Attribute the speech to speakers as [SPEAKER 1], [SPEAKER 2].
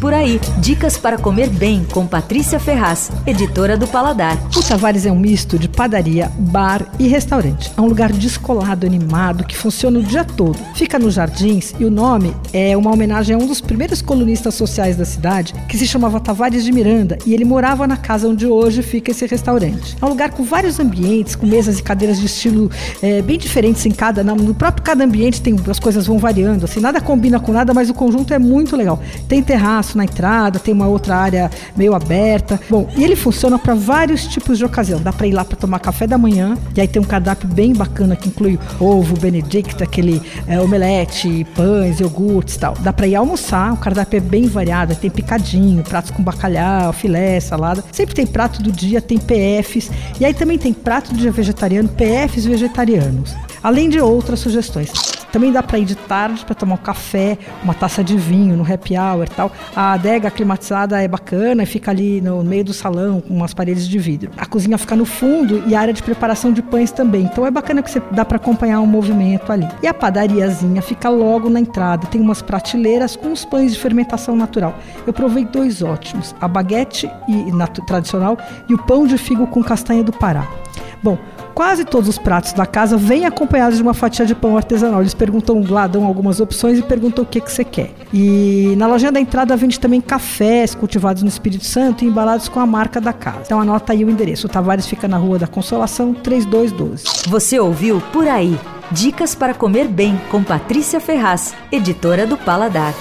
[SPEAKER 1] Por aí, dicas para comer bem com Patrícia Ferraz, editora do Paladar.
[SPEAKER 2] O Tavares é um misto de padaria, bar e restaurante. É um lugar descolado, animado, que funciona o dia todo. Fica nos jardins e o nome é uma homenagem a um dos primeiros colunistas sociais da cidade, que se chamava Tavares de Miranda, e ele morava na casa onde hoje fica esse restaurante. É um lugar com vários ambientes, com mesas e cadeiras de estilo é, bem diferentes em cada. No próprio cada ambiente tem as coisas vão variando, assim, nada combina com nada, mas o conjunto é muito legal. Tem terraço na entrada, tem uma outra área meio aberta. Bom, e ele funciona para vários tipos de ocasião. Dá para ir lá para tomar café da manhã, e aí tem um cardápio bem bacana que inclui ovo, benedict, aquele é, omelete, pães, iogurtes e tal. Dá para ir almoçar, o cardápio é bem variado, tem picadinho, pratos com bacalhau, filé, salada. Sempre tem prato do dia, tem PFs, e aí também tem prato do dia vegetariano, PFs vegetarianos além de outras sugestões. Também dá para ir de tarde para tomar um café, uma taça de vinho no happy hour e tal. A adega climatizada é bacana e fica ali no meio do salão com umas paredes de vidro. A cozinha fica no fundo e a área de preparação de pães também. Então é bacana que você dá para acompanhar um movimento ali. E a padariazinha fica logo na entrada. Tem umas prateleiras com os pães de fermentação natural. Eu provei dois ótimos: a baguete e, na, tradicional e o pão de figo com castanha do Pará. Bom, quase todos os pratos da casa vêm acompanhados de uma fatia de pão artesanal. Eles perguntam lá, dão algumas opções e perguntam o que, que você quer. E na lojinha da entrada vende também cafés cultivados no Espírito Santo e embalados com a marca da casa. Então anota aí o endereço. O Tavares fica na Rua da Consolação, 3212.
[SPEAKER 1] Você ouviu Por Aí. Dicas para comer bem com Patrícia Ferraz, editora do Paladar.